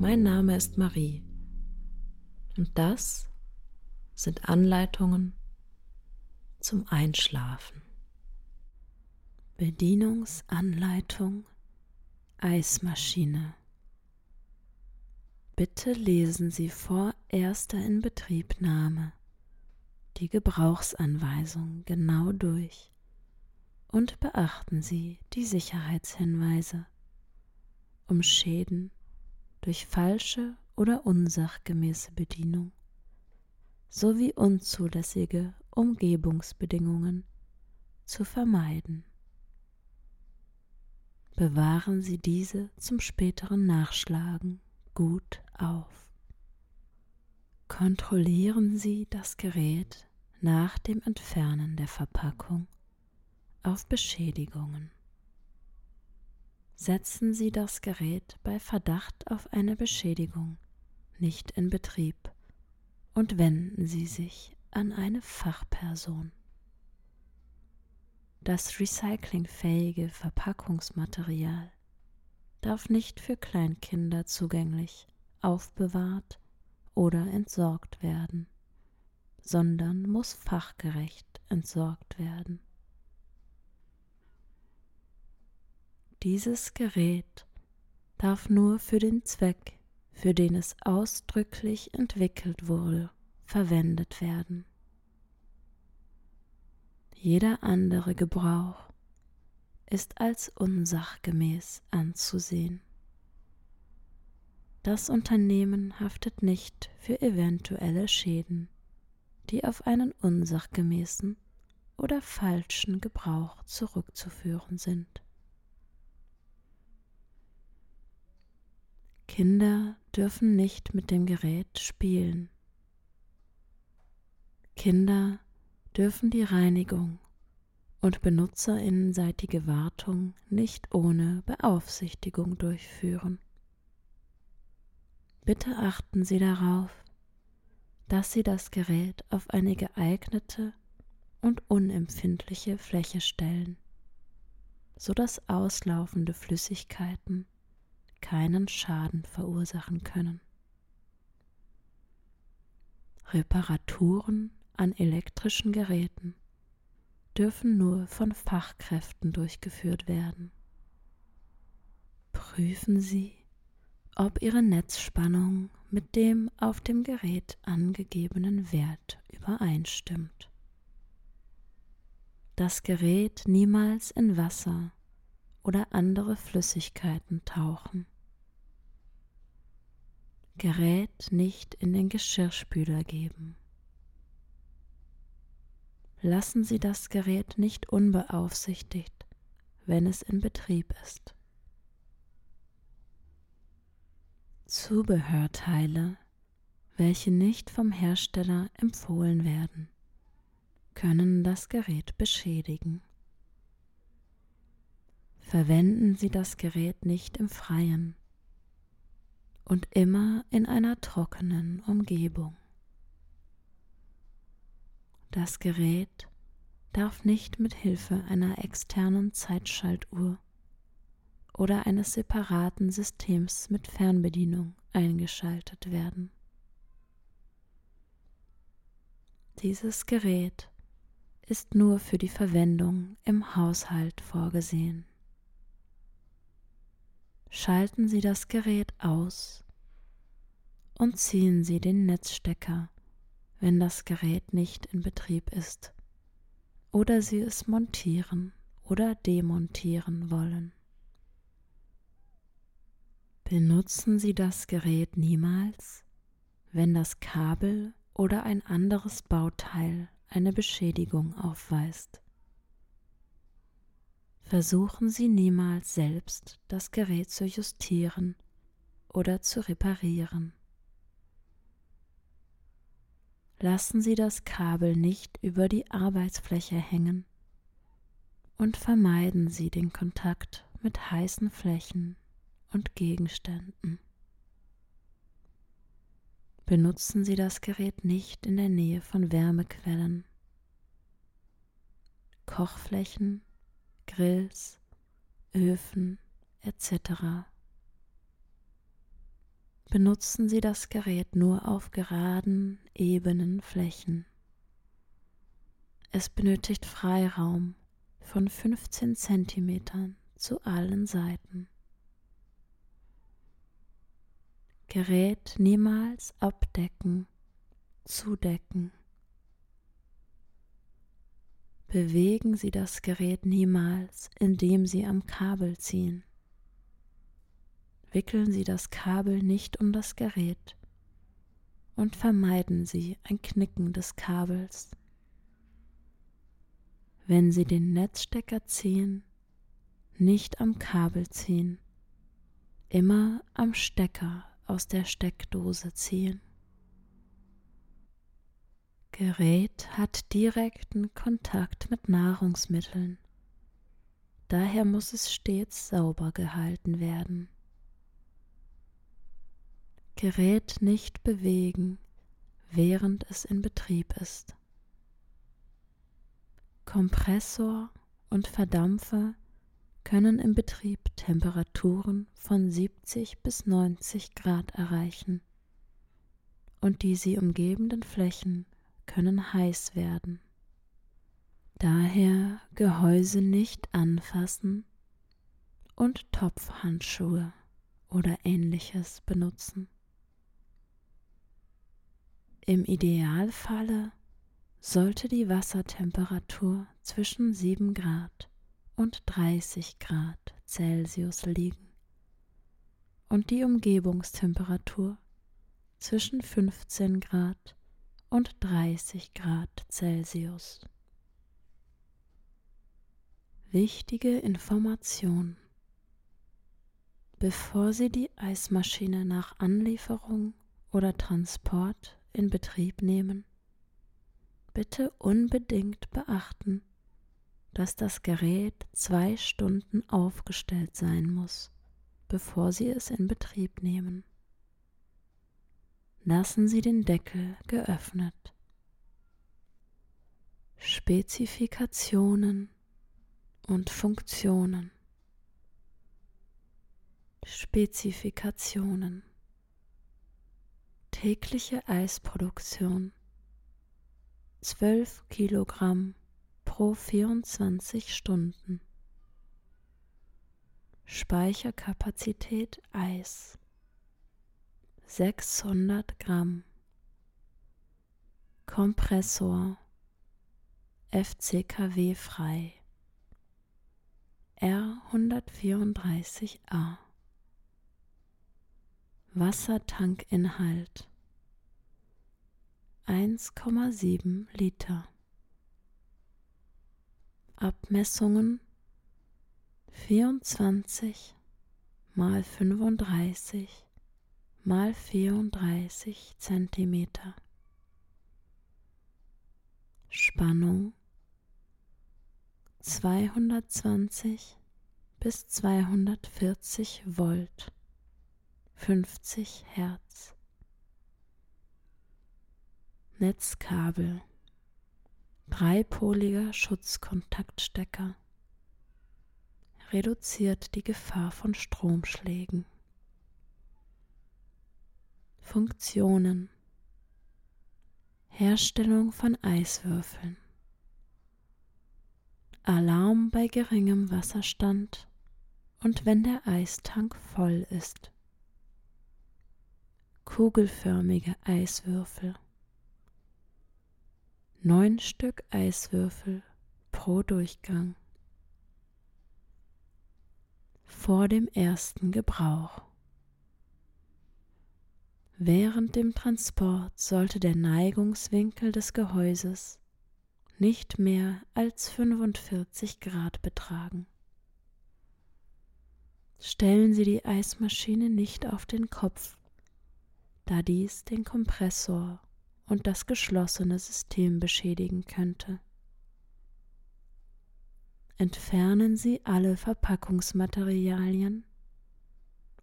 Mein Name ist Marie und das sind Anleitungen zum Einschlafen. Bedienungsanleitung Eismaschine. Bitte lesen Sie vor erster Inbetriebnahme die Gebrauchsanweisung genau durch und beachten Sie die Sicherheitshinweise, um Schäden durch falsche oder unsachgemäße Bedienung sowie unzulässige Umgebungsbedingungen zu vermeiden. Bewahren Sie diese zum späteren Nachschlagen gut auf. Kontrollieren Sie das Gerät nach dem Entfernen der Verpackung auf Beschädigungen. Setzen Sie das Gerät bei Verdacht auf eine Beschädigung nicht in Betrieb und wenden Sie sich an eine Fachperson. Das recyclingfähige Verpackungsmaterial darf nicht für Kleinkinder zugänglich, aufbewahrt oder entsorgt werden, sondern muss fachgerecht entsorgt werden. Dieses Gerät darf nur für den Zweck, für den es ausdrücklich entwickelt wurde, verwendet werden. Jeder andere Gebrauch ist als unsachgemäß anzusehen. Das Unternehmen haftet nicht für eventuelle Schäden, die auf einen unsachgemäßen oder falschen Gebrauch zurückzuführen sind. Kinder dürfen nicht mit dem Gerät spielen. Kinder dürfen die Reinigung und benutzerinnenseitige Wartung nicht ohne Beaufsichtigung durchführen. Bitte achten Sie darauf, dass Sie das Gerät auf eine geeignete und unempfindliche Fläche stellen, so dass auslaufende Flüssigkeiten keinen Schaden verursachen können. Reparaturen an elektrischen Geräten dürfen nur von Fachkräften durchgeführt werden. Prüfen Sie, ob Ihre Netzspannung mit dem auf dem Gerät angegebenen Wert übereinstimmt. Das Gerät niemals in Wasser oder andere Flüssigkeiten tauchen. Gerät nicht in den Geschirrspüler geben. Lassen Sie das Gerät nicht unbeaufsichtigt, wenn es in Betrieb ist. Zubehörteile, welche nicht vom Hersteller empfohlen werden, können das Gerät beschädigen. Verwenden Sie das Gerät nicht im Freien und immer in einer trockenen Umgebung. Das Gerät darf nicht mit Hilfe einer externen Zeitschaltuhr oder eines separaten Systems mit Fernbedienung eingeschaltet werden. Dieses Gerät ist nur für die Verwendung im Haushalt vorgesehen. Schalten Sie das Gerät aus und ziehen Sie den Netzstecker, wenn das Gerät nicht in Betrieb ist oder Sie es montieren oder demontieren wollen. Benutzen Sie das Gerät niemals, wenn das Kabel oder ein anderes Bauteil eine Beschädigung aufweist. Versuchen Sie niemals selbst das Gerät zu justieren oder zu reparieren. Lassen Sie das Kabel nicht über die Arbeitsfläche hängen und vermeiden Sie den Kontakt mit heißen Flächen und Gegenständen. Benutzen Sie das Gerät nicht in der Nähe von Wärmequellen, Kochflächen, Grills, Öfen etc. Benutzen Sie das Gerät nur auf geraden, ebenen Flächen. Es benötigt Freiraum von 15 cm zu allen Seiten. Gerät niemals abdecken, zudecken. Bewegen Sie das Gerät niemals, indem Sie am Kabel ziehen. Wickeln Sie das Kabel nicht um das Gerät und vermeiden Sie ein Knicken des Kabels. Wenn Sie den Netzstecker ziehen, nicht am Kabel ziehen, immer am Stecker aus der Steckdose ziehen. Gerät hat direkten Kontakt mit Nahrungsmitteln, daher muss es stets sauber gehalten werden. Gerät nicht bewegen, während es in Betrieb ist. Kompressor und Verdampfer können im Betrieb Temperaturen von 70 bis 90 Grad erreichen und die sie umgebenden Flächen können heiß werden. Daher Gehäuse nicht anfassen und Topfhandschuhe oder ähnliches benutzen. Im Idealfalle sollte die Wassertemperatur zwischen 7 Grad und 30 Grad Celsius liegen und die Umgebungstemperatur zwischen 15 Grad und 30 Grad Celsius. Wichtige Information. Bevor Sie die Eismaschine nach Anlieferung oder Transport in Betrieb nehmen, bitte unbedingt beachten, dass das Gerät zwei Stunden aufgestellt sein muss, bevor Sie es in Betrieb nehmen. Lassen Sie den Deckel geöffnet. Spezifikationen und Funktionen. Spezifikationen. Tägliche Eisproduktion. 12 Kilogramm pro 24 Stunden. Speicherkapazität Eis. 600 Gramm. Kompressor. FCKW frei. R134a Wassertankinhalt 1,7 Liter. Abmessungen 24 mal 35 mal 34 Zentimeter. Spannung 220 bis 240 Volt 50 Hertz. Netzkabel. Dreipoliger Schutzkontaktstecker. Reduziert die Gefahr von Stromschlägen. Funktionen. Herstellung von Eiswürfeln. Alarm bei geringem Wasserstand und wenn der Eistank voll ist. Kugelförmige Eiswürfel neun Stück Eiswürfel pro Durchgang. Vor dem ersten Gebrauch. Während dem Transport sollte der Neigungswinkel des Gehäuses nicht mehr als 45 Grad betragen. Stellen Sie die Eismaschine nicht auf den Kopf, da dies den Kompressor und das geschlossene System beschädigen könnte. Entfernen Sie alle Verpackungsmaterialien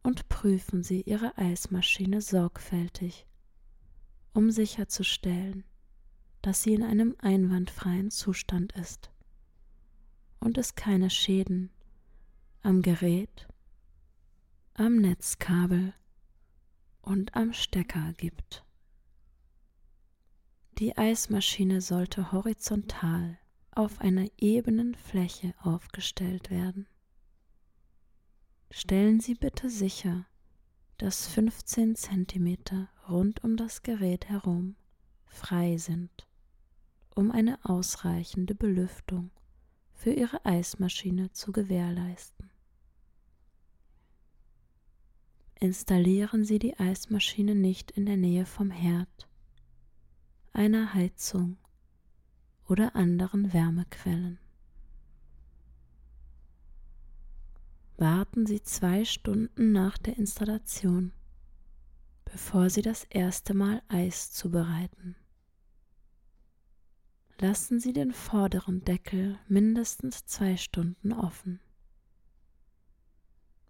und prüfen Sie Ihre Eismaschine sorgfältig, um sicherzustellen, dass sie in einem einwandfreien Zustand ist und es keine Schäden am Gerät, am Netzkabel und am Stecker gibt. Die Eismaschine sollte horizontal auf einer ebenen Fläche aufgestellt werden. Stellen Sie bitte sicher, dass 15 cm rund um das Gerät herum frei sind, um eine ausreichende Belüftung für Ihre Eismaschine zu gewährleisten. Installieren Sie die Eismaschine nicht in der Nähe vom Herd, einer Heizung oder anderen Wärmequellen. Warten Sie zwei Stunden nach der Installation, bevor Sie das erste Mal Eis zubereiten. Lassen Sie den vorderen Deckel mindestens zwei Stunden offen.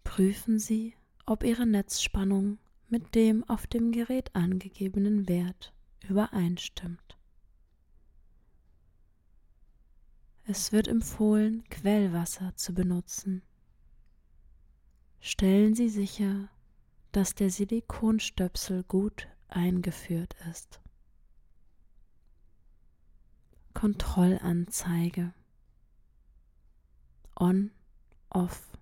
Prüfen Sie, ob Ihre Netzspannung mit dem auf dem Gerät angegebenen Wert übereinstimmt. Es wird empfohlen, Quellwasser zu benutzen. Stellen Sie sicher, dass der Silikonstöpsel gut eingeführt ist. Kontrollanzeige On, Off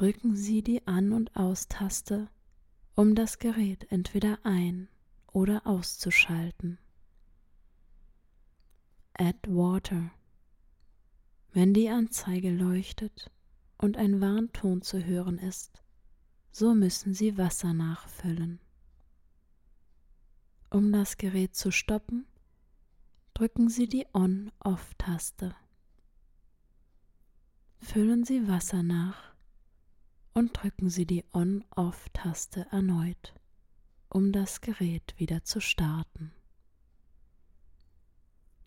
drücken Sie die An- und Aus-Taste, um das Gerät entweder ein- oder auszuschalten. Add Water. Wenn die Anzeige leuchtet und ein Warnton zu hören ist, so müssen Sie Wasser nachfüllen. Um das Gerät zu stoppen, drücken Sie die On-Off-Taste. Füllen Sie Wasser nach und drücken Sie die On-Off-Taste erneut, um das Gerät wieder zu starten.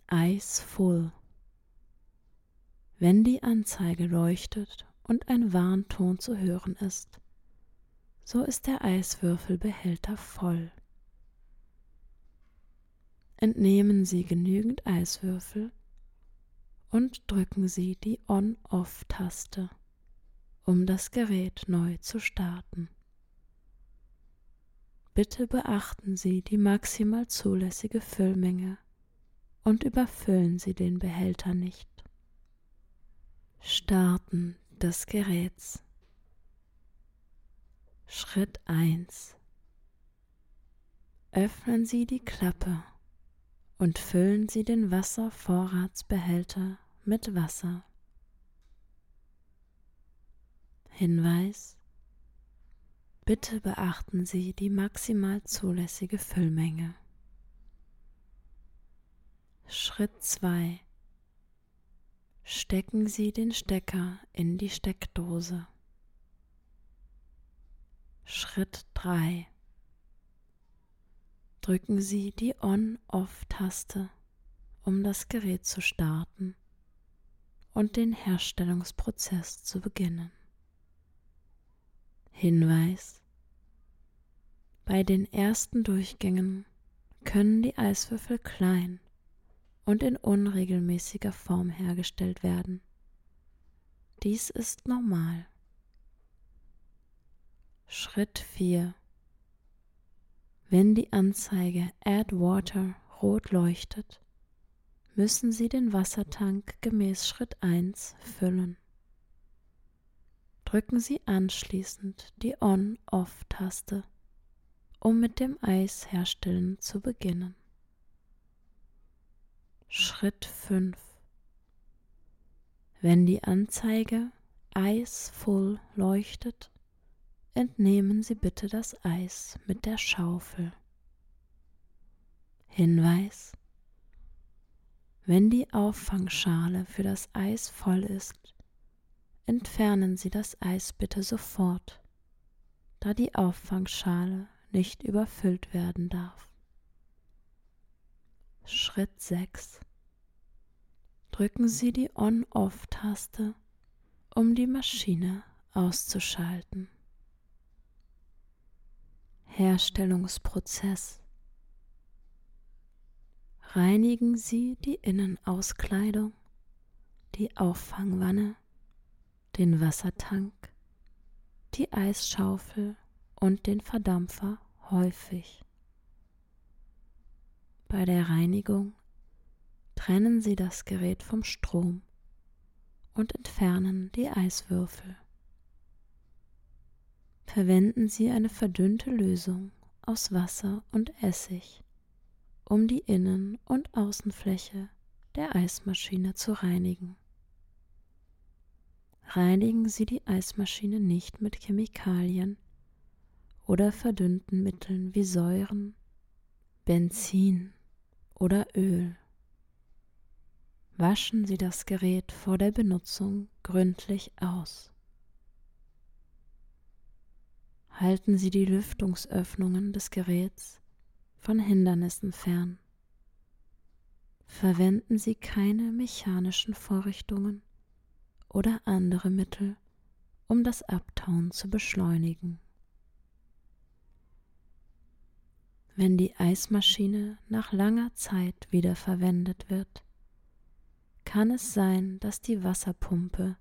Eyes Full. Wenn die Anzeige leuchtet und ein Warnton zu hören ist, so ist der Eiswürfelbehälter voll. Entnehmen Sie genügend Eiswürfel und drücken Sie die On-Off-Taste um das Gerät neu zu starten. Bitte beachten Sie die maximal zulässige Füllmenge und überfüllen Sie den Behälter nicht. Starten des Geräts Schritt 1 Öffnen Sie die Klappe und füllen Sie den Wasservorratsbehälter mit Wasser. Hinweis Bitte beachten Sie die maximal zulässige Füllmenge. Schritt 2 Stecken Sie den Stecker in die Steckdose. Schritt 3 Drücken Sie die On-Off-Taste, um das Gerät zu starten und den Herstellungsprozess zu beginnen. Hinweis Bei den ersten Durchgängen können die Eiswürfel klein und in unregelmäßiger Form hergestellt werden. Dies ist normal. Schritt 4 Wenn die Anzeige Add Water rot leuchtet, müssen Sie den Wassertank gemäß Schritt 1 füllen drücken Sie anschließend die On-Off-Taste, um mit dem Eisherstellen zu beginnen. Schritt 5 Wenn die Anzeige Eis Full leuchtet, entnehmen Sie bitte das Eis mit der Schaufel. Hinweis Wenn die Auffangschale für das Eis voll ist, Entfernen Sie das Eis bitte sofort, da die Auffangschale nicht überfüllt werden darf. Schritt 6. Drücken Sie die On-Off-Taste, um die Maschine auszuschalten. Herstellungsprozess. Reinigen Sie die Innenauskleidung, die Auffangwanne, den Wassertank, die Eisschaufel und den Verdampfer häufig. Bei der Reinigung trennen Sie das Gerät vom Strom und entfernen die Eiswürfel. Verwenden Sie eine verdünnte Lösung aus Wasser und Essig, um die Innen- und Außenfläche der Eismaschine zu reinigen. Reinigen Sie die Eismaschine nicht mit Chemikalien oder verdünnten Mitteln wie Säuren, Benzin oder Öl. Waschen Sie das Gerät vor der Benutzung gründlich aus. Halten Sie die Lüftungsöffnungen des Geräts von Hindernissen fern. Verwenden Sie keine mechanischen Vorrichtungen oder andere Mittel, um das Abtauen zu beschleunigen. wenn die Eismaschine nach langer Zeit wieder verwendet wird, kann es sein, dass die Wasserpumpe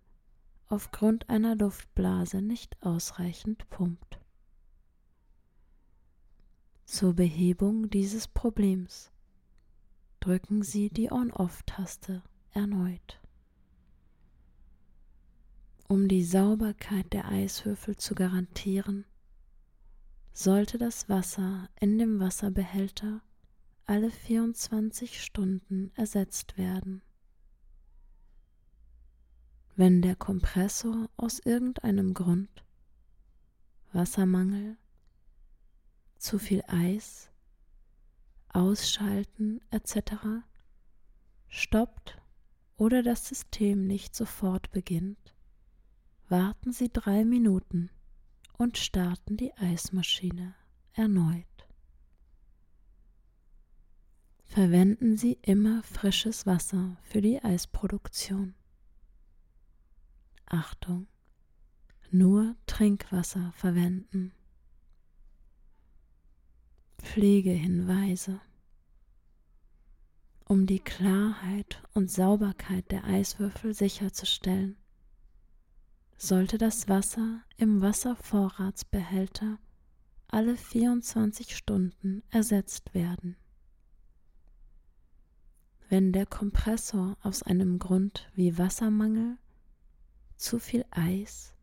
aufgrund einer Luftblase nicht ausreichend pumpt. Zur Behebung dieses Problems drücken Sie die On-Off-Taste erneut. Um die Sauberkeit der Eiswürfel zu garantieren, sollte das Wasser in dem Wasserbehälter alle 24 Stunden ersetzt werden. Wenn der Kompressor aus irgendeinem Grund, Wassermangel, zu viel Eis, Ausschalten etc. stoppt oder das System nicht sofort beginnt, warten Sie drei Minuten und starten die Eismaschine erneut. Verwenden Sie immer frisches Wasser für die Eisproduktion. Achtung, nur Trinkwasser verwenden. Pflegehinweise. Um die Klarheit und Sauberkeit der Eiswürfel sicherzustellen, sollte das Wasser im Wasservorratsbehälter alle 24 Stunden ersetzt werden. Wenn der Kompressor aus einem Grund wie Wassermangel, zu viel Eis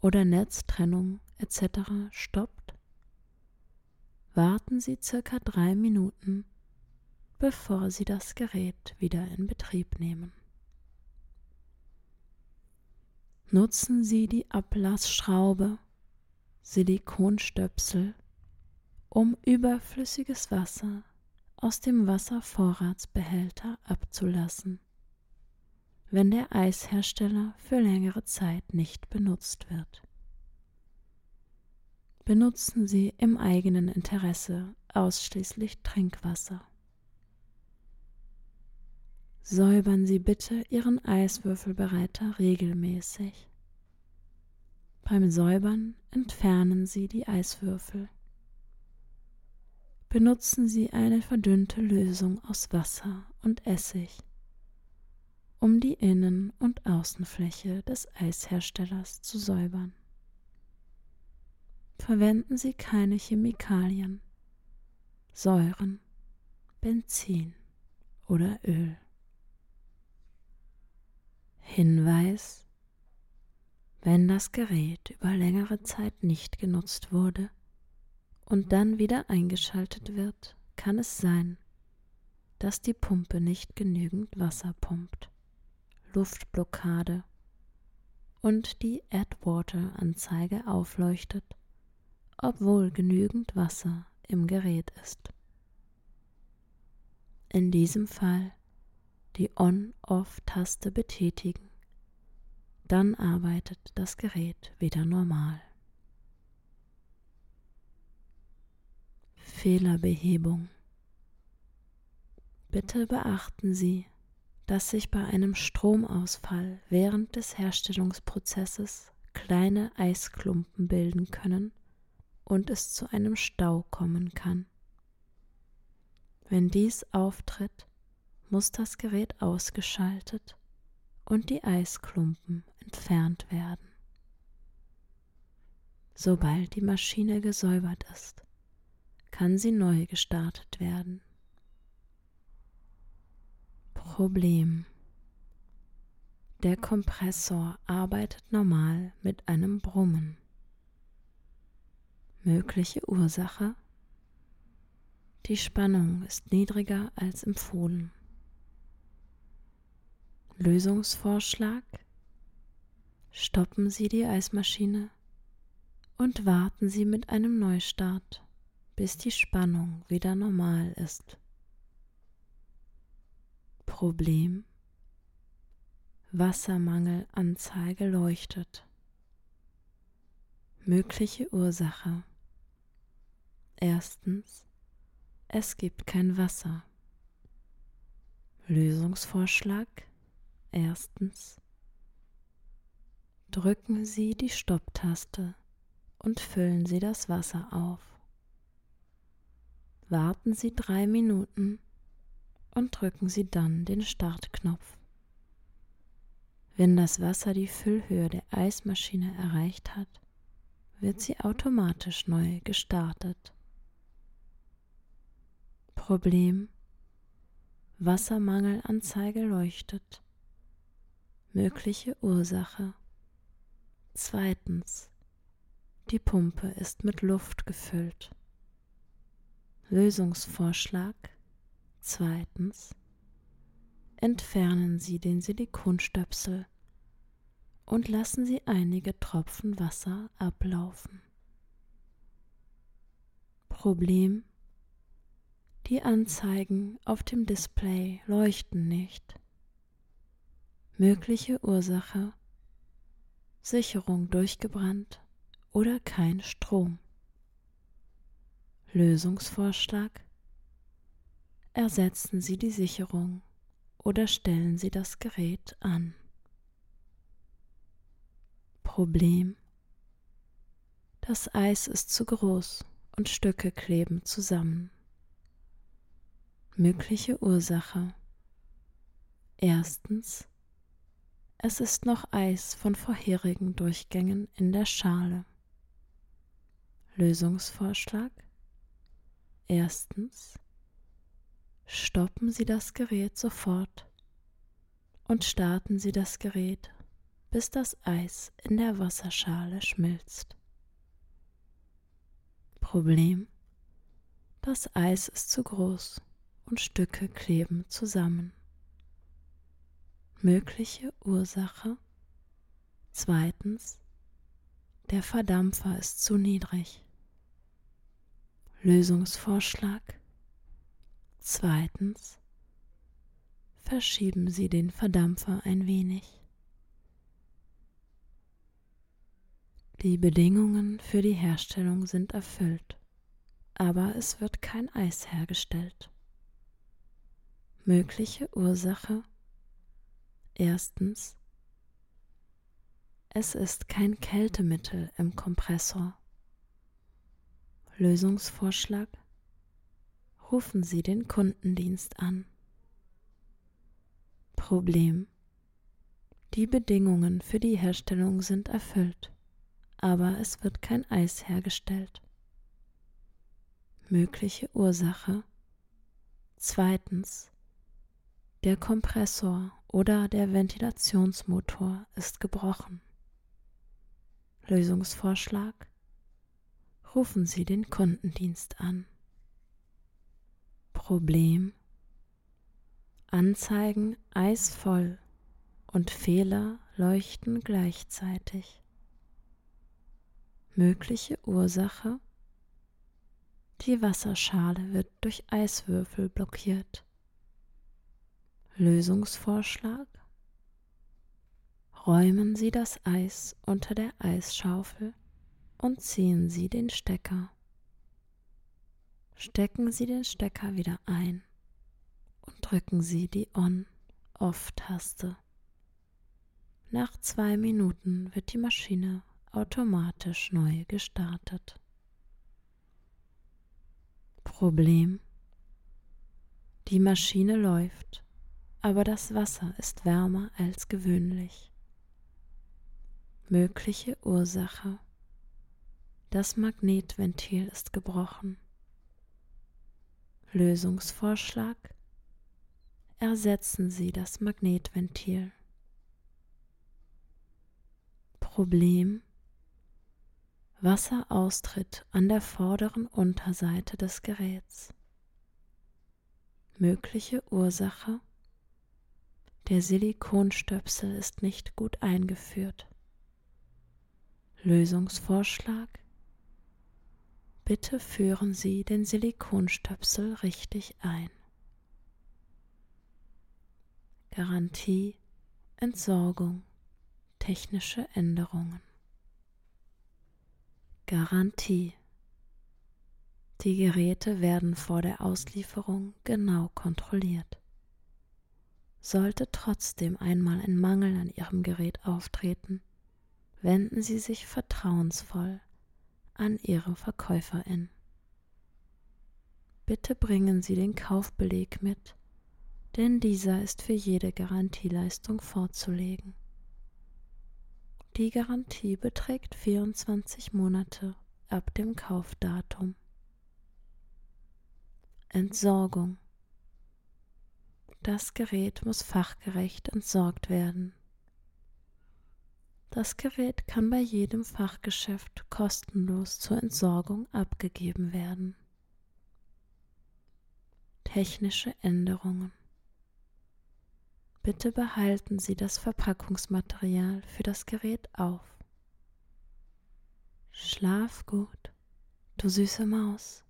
oder Netztrennung etc. stoppt, warten Sie circa drei Minuten, bevor Sie das Gerät wieder in Betrieb nehmen. Nutzen Sie die Ablassschraube, Silikonstöpsel, um überflüssiges Wasser aus dem Wasservorratsbehälter abzulassen, wenn der Eishersteller für längere Zeit nicht benutzt wird. Benutzen Sie im eigenen Interesse ausschließlich Trinkwasser. Säubern Sie bitte Ihren Eiswürfelbereiter regelmäßig. Beim Säubern entfernen Sie die Eiswürfel. Benutzen Sie eine verdünnte Lösung aus Wasser und Essig, um die Innen- und Außenfläche des Eisherstellers zu säubern. Verwenden Sie keine Chemikalien, Säuren, Benzin oder Öl. Hinweis. Wenn das Gerät über längere Zeit nicht genutzt wurde und dann wieder eingeschaltet wird, kann es sein, dass die Pumpe nicht genügend Wasser pumpt, Luftblockade. Und die AdWater-Anzeige aufleuchtet, obwohl genügend Wasser im Gerät ist. In diesem Fall die On-Off-Taste betätigen. Dann arbeitet das Gerät wieder normal. Fehlerbehebung. Bitte beachten Sie, dass sich bei einem Stromausfall während des Herstellungsprozesses kleine Eisklumpen bilden können und es zu einem Stau kommen kann. Wenn dies auftritt, muss das Gerät ausgeschaltet und die Eisklumpen entfernt werden. Sobald die Maschine gesäubert ist, kann sie neu gestartet werden. Problem. Der Kompressor arbeitet normal mit einem Brummen. Mögliche Ursache? Die Spannung ist niedriger als empfohlen. Lösungsvorschlag? Stoppen Sie die Eismaschine und warten Sie mit einem Neustart, bis die Spannung wieder normal ist. Problem Wassermangelanzeige leuchtet. Mögliche Ursache Erstens, es gibt kein Wasser. Lösungsvorschlag Erstens, drücken Sie die Stopptaste und füllen Sie das Wasser auf. Warten Sie drei Minuten und drücken Sie dann den Startknopf. Wenn das Wasser die Füllhöhe der Eismaschine erreicht hat, wird sie automatisch neu gestartet. Problem Wassermangelanzeige leuchtet. Mögliche Ursache. Zweitens. Die Pumpe ist mit Luft gefüllt. Lösungsvorschlag. Zweitens. Entfernen Sie den Silikonstöpsel und lassen Sie einige Tropfen Wasser ablaufen. Problem Die Anzeigen auf dem Display leuchten nicht. Mögliche Ursache Sicherung durchgebrannt oder kein Strom. Lösungsvorschlag Ersetzen Sie die Sicherung oder stellen Sie das Gerät an. Problem Das Eis ist zu groß und Stücke kleben zusammen. Mögliche Ursache Erstens es ist noch Eis von vorherigen Durchgängen in der Schale. Lösungsvorschlag. Erstens. Stoppen Sie das Gerät sofort und starten Sie das Gerät, bis das Eis in der Wasserschale schmilzt. Problem. Das Eis ist zu groß und Stücke kleben zusammen. Mögliche Ursache. Zweitens, der Verdampfer ist zu niedrig. Lösungsvorschlag. Zweitens, verschieben Sie den Verdampfer ein wenig. Die Bedingungen für die Herstellung sind erfüllt, aber es wird kein Eis hergestellt. Mögliche Ursache Erstens, es ist kein Kältemittel im Kompressor. Lösungsvorschlag. Rufen Sie den Kundendienst an. Problem. Die Bedingungen für die Herstellung sind erfüllt, aber es wird kein Eis hergestellt. Mögliche Ursache. Zweitens. Der Kompressor oder der Ventilationsmotor ist gebrochen. Lösungsvorschlag. Rufen Sie den Kundendienst an. Problem. Anzeigen eisvoll und Fehler leuchten gleichzeitig. Mögliche Ursache. Die Wasserschale wird durch Eiswürfel blockiert. Lösungsvorschlag? Räumen Sie das Eis unter der Eisschaufel und ziehen Sie den Stecker. Stecken Sie den Stecker wieder ein und drücken Sie die On-Off-Taste. Nach zwei Minuten wird die Maschine automatisch neu gestartet. Problem. Die Maschine läuft, aber das Wasser ist wärmer als gewöhnlich. Mögliche Ursache. Das Magnetventil ist gebrochen. Lösungsvorschlag. Ersetzen Sie das Magnetventil. Problem. Wasseraustritt an der vorderen Unterseite des Geräts. Mögliche Ursache. Der Silikonstöpsel ist nicht gut eingeführt. Lösungsvorschlag. Bitte führen Sie den Silikonstöpsel richtig ein. Garantie, Entsorgung, technische Änderungen. Garantie. Die Geräte werden vor der Auslieferung genau kontrolliert. Sollte trotzdem einmal ein Mangel an Ihrem Gerät auftreten, wenden Sie sich vertrauensvoll an Ihre Verkäuferin. Bitte bringen Sie den Kaufbeleg mit, denn dieser ist für jede Garantieleistung vorzulegen. Die Garantie beträgt 24 Monate ab dem Kaufdatum. Entsorgung. Das Gerät muss fachgerecht entsorgt werden. Das Gerät kann bei jedem Fachgeschäft kostenlos zur Entsorgung abgegeben werden. Technische Änderungen. Bitte behalten Sie das Verpackungsmaterial für das Gerät auf. Schlaf gut, du süße Maus.